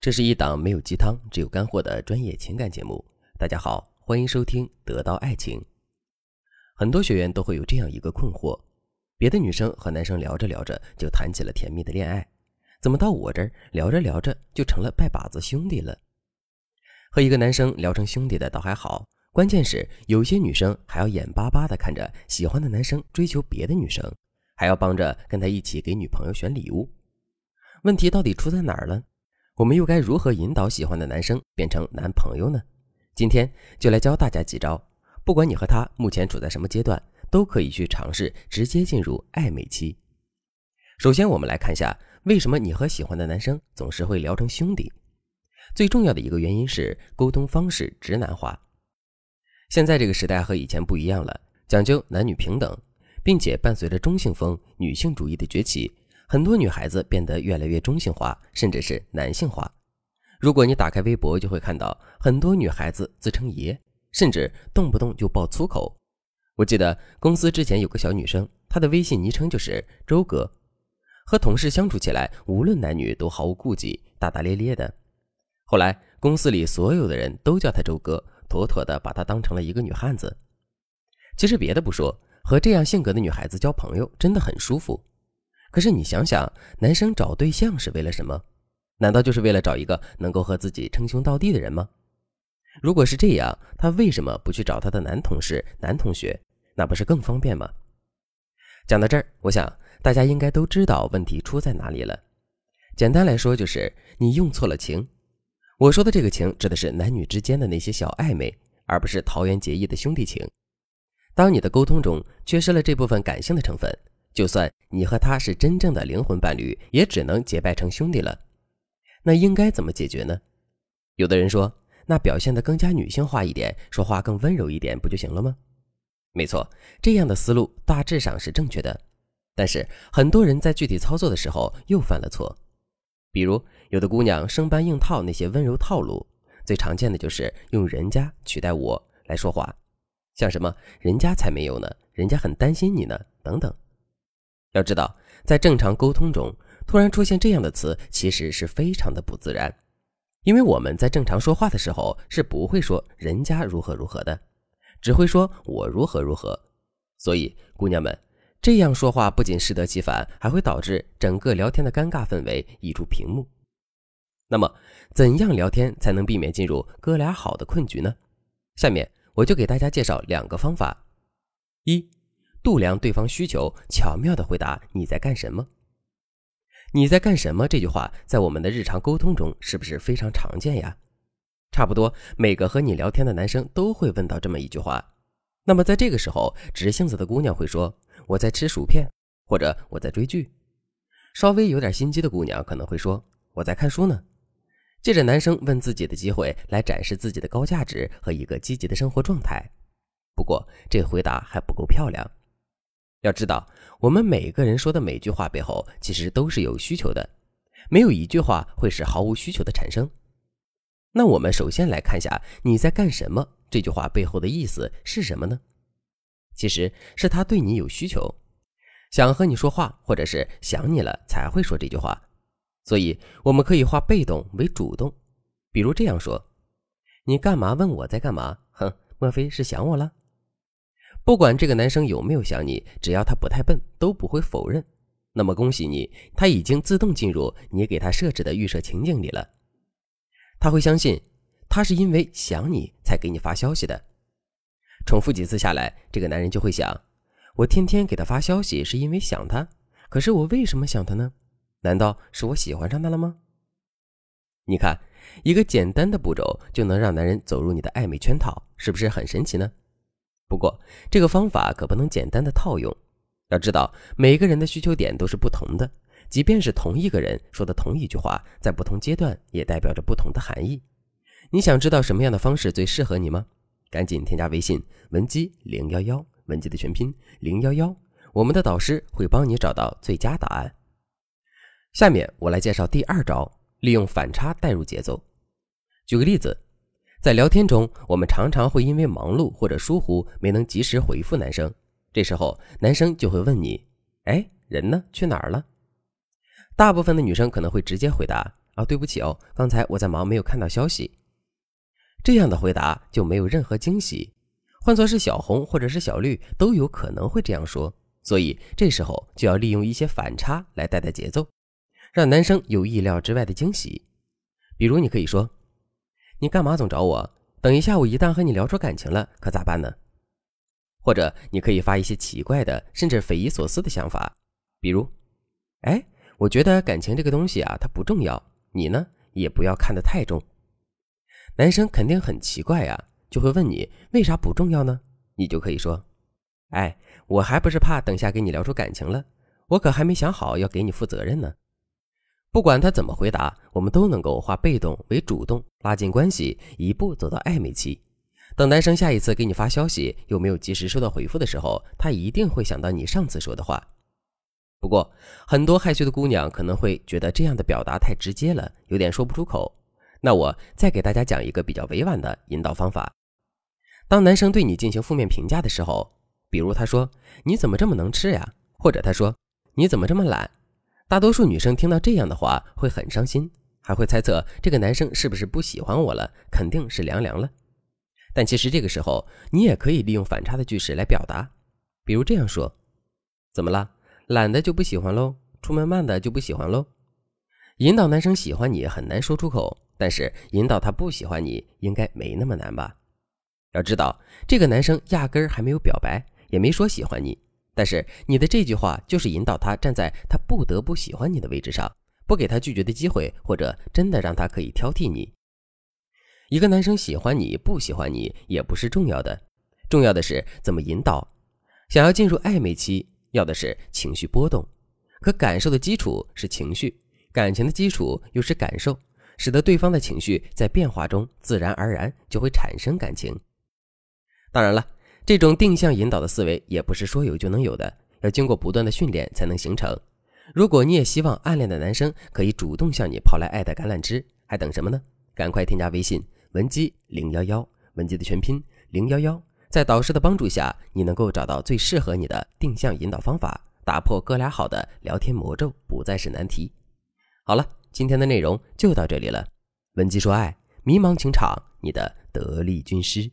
这是一档没有鸡汤，只有干货的专业情感节目。大家好，欢迎收听《得到爱情》。很多学员都会有这样一个困惑：别的女生和男生聊着聊着就谈起了甜蜜的恋爱，怎么到我这儿聊着聊着就成了拜把子兄弟了？和一个男生聊成兄弟的倒还好，关键是有些女生还要眼巴巴地看着喜欢的男生追求别的女生，还要帮着跟他一起给女朋友选礼物。问题到底出在哪儿了？我们又该如何引导喜欢的男生变成男朋友呢？今天就来教大家几招，不管你和他目前处在什么阶段，都可以去尝试直接进入暧昧期。首先，我们来看一下为什么你和喜欢的男生总是会聊成兄弟。最重要的一个原因是沟通方式直男化。现在这个时代和以前不一样了，讲究男女平等，并且伴随着中性风、女性主义的崛起。很多女孩子变得越来越中性化，甚至是男性化。如果你打开微博，就会看到很多女孩子自称爷，甚至动不动就爆粗口。我记得公司之前有个小女生，她的微信昵称就是“周哥”，和同事相处起来，无论男女都毫无顾忌，大大咧咧的。后来公司里所有的人都叫她周哥，妥妥的把她当成了一个女汉子。其实别的不说，和这样性格的女孩子交朋友真的很舒服。可是你想想，男生找对象是为了什么？难道就是为了找一个能够和自己称兄道弟的人吗？如果是这样，他为什么不去找他的男同事、男同学？那不是更方便吗？讲到这儿，我想大家应该都知道问题出在哪里了。简单来说，就是你用错了情。我说的这个情，指的是男女之间的那些小暧昧，而不是桃园结义的兄弟情。当你的沟通中缺失了这部分感性的成分。就算你和他是真正的灵魂伴侣，也只能结拜成兄弟了。那应该怎么解决呢？有的人说，那表现得更加女性化一点，说话更温柔一点，不就行了吗？没错，这样的思路大致上是正确的。但是很多人在具体操作的时候又犯了错。比如，有的姑娘生搬硬套那些温柔套路，最常见的就是用“人家”取代“我”来说话，像什么“人家才没有呢”“人家很担心你呢”等等。要知道，在正常沟通中，突然出现这样的词，其实是非常的不自然。因为我们在正常说话的时候，是不会说人家如何如何的，只会说我如何如何。所以，姑娘们这样说话不仅适得其反，还会导致整个聊天的尴尬氛围溢出屏幕。那么，怎样聊天才能避免进入哥俩好的困局呢？下面我就给大家介绍两个方法：一。度量对方需求，巧妙的回答“你在干什么？”“你在干什么？”这句话在我们的日常沟通中是不是非常常见呀？差不多每个和你聊天的男生都会问到这么一句话。那么在这个时候，直性子的姑娘会说：“我在吃薯片，或者我在追剧。”稍微有点心机的姑娘可能会说：“我在看书呢。”借着男生问自己的机会来展示自己的高价值和一个积极的生活状态。不过这回答还不够漂亮。要知道，我们每个人说的每句话背后，其实都是有需求的，没有一句话会是毫无需求的产生。那我们首先来看一下“你在干什么”这句话背后的意思是什么呢？其实是他对你有需求，想和你说话，或者是想你了才会说这句话。所以我们可以化被动为主动，比如这样说：“你干嘛问我在干嘛？哼，莫非是想我了？”不管这个男生有没有想你，只要他不太笨，都不会否认。那么恭喜你，他已经自动进入你给他设置的预设情境里了。他会相信，他是因为想你才给你发消息的。重复几次下来，这个男人就会想：我天天给他发消息是因为想他，可是我为什么想他呢？难道是我喜欢上他了吗？你看，一个简单的步骤就能让男人走入你的暧昧圈套，是不是很神奇呢？不过，这个方法可不能简单的套用。要知道，每个人的需求点都是不同的，即便是同一个人说的同一句话，在不同阶段也代表着不同的含义。你想知道什么样的方式最适合你吗？赶紧添加微信文姬零幺幺，文姬的全拼零幺幺，我们的导师会帮你找到最佳答案。下面我来介绍第二招，利用反差带入节奏。举个例子。在聊天中，我们常常会因为忙碌或者疏忽没能及时回复男生，这时候男生就会问你：“哎，人呢？去哪儿了？”大部分的女生可能会直接回答：“啊，对不起哦，刚才我在忙，没有看到消息。这样的回答就没有任何惊喜。换作是小红或者是小绿，都有可能会这样说。所以这时候就要利用一些反差来带带节奏，让男生有意料之外的惊喜。比如你可以说：“你干嘛总找我？等一下我一旦和你聊出感情了，可咋办呢？”或者你可以发一些奇怪的，甚至匪夷所思的想法，比如：“哎，我觉得感情这个东西啊，它不重要。你呢，也不要看得太重。”男生肯定很奇怪呀，就会问你为啥不重要呢？你就可以说：“哎。”我还不是怕等下给你聊出感情了，我可还没想好要给你负责任呢。不管他怎么回答，我们都能够化被动为主动，拉近关系，一步走到暧昧期。等男生下一次给你发消息又没有及时收到回复的时候，他一定会想到你上次说的话。不过，很多害羞的姑娘可能会觉得这样的表达太直接了，有点说不出口。那我再给大家讲一个比较委婉的引导方法：当男生对你进行负面评价的时候。比如他说：“你怎么这么能吃呀？”或者他说：“你怎么这么懒？”大多数女生听到这样的话会很伤心，还会猜测这个男生是不是不喜欢我了，肯定是凉凉了。但其实这个时候你也可以利用反差的句式来表达，比如这样说：“怎么了？懒的就不喜欢喽？出门慢的就不喜欢喽？”引导男生喜欢你很难说出口，但是引导他不喜欢你应该没那么难吧？要知道，这个男生压根儿还没有表白。也没说喜欢你，但是你的这句话就是引导他站在他不得不喜欢你的位置上，不给他拒绝的机会，或者真的让他可以挑剔你。一个男生喜欢你不喜欢你也不是重要的，重要的是怎么引导。想要进入暧昧期，要的是情绪波动，可感受的基础是情绪，感情的基础又是感受，使得对方的情绪在变化中自然而然就会产生感情。当然了。这种定向引导的思维也不是说有就能有的，要经过不断的训练才能形成。如果你也希望暗恋的男生可以主动向你抛来爱的橄榄枝，还等什么呢？赶快添加微信文姬零幺幺，文姬的全拼零幺幺，在导师的帮助下，你能够找到最适合你的定向引导方法，打破哥俩好的聊天魔咒，不再是难题。好了，今天的内容就到这里了。文姬说爱，迷茫情场，你的得力军师。